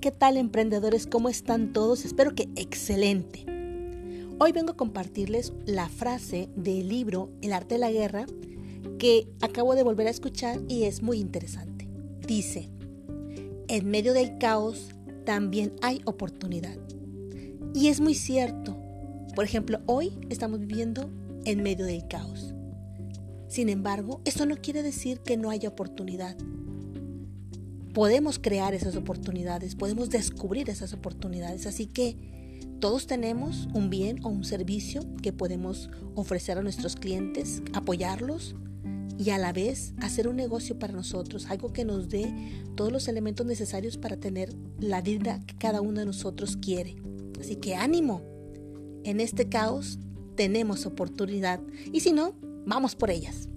¿qué tal emprendedores? ¿Cómo están todos? Espero que excelente. Hoy vengo a compartirles la frase del libro El arte de la guerra que acabo de volver a escuchar y es muy interesante. Dice, en medio del caos también hay oportunidad. Y es muy cierto. Por ejemplo, hoy estamos viviendo en medio del caos. Sin embargo, eso no quiere decir que no haya oportunidad podemos crear esas oportunidades, podemos descubrir esas oportunidades. Así que todos tenemos un bien o un servicio que podemos ofrecer a nuestros clientes, apoyarlos y a la vez hacer un negocio para nosotros, algo que nos dé todos los elementos necesarios para tener la vida que cada uno de nosotros quiere. Así que ánimo, en este caos tenemos oportunidad y si no, vamos por ellas.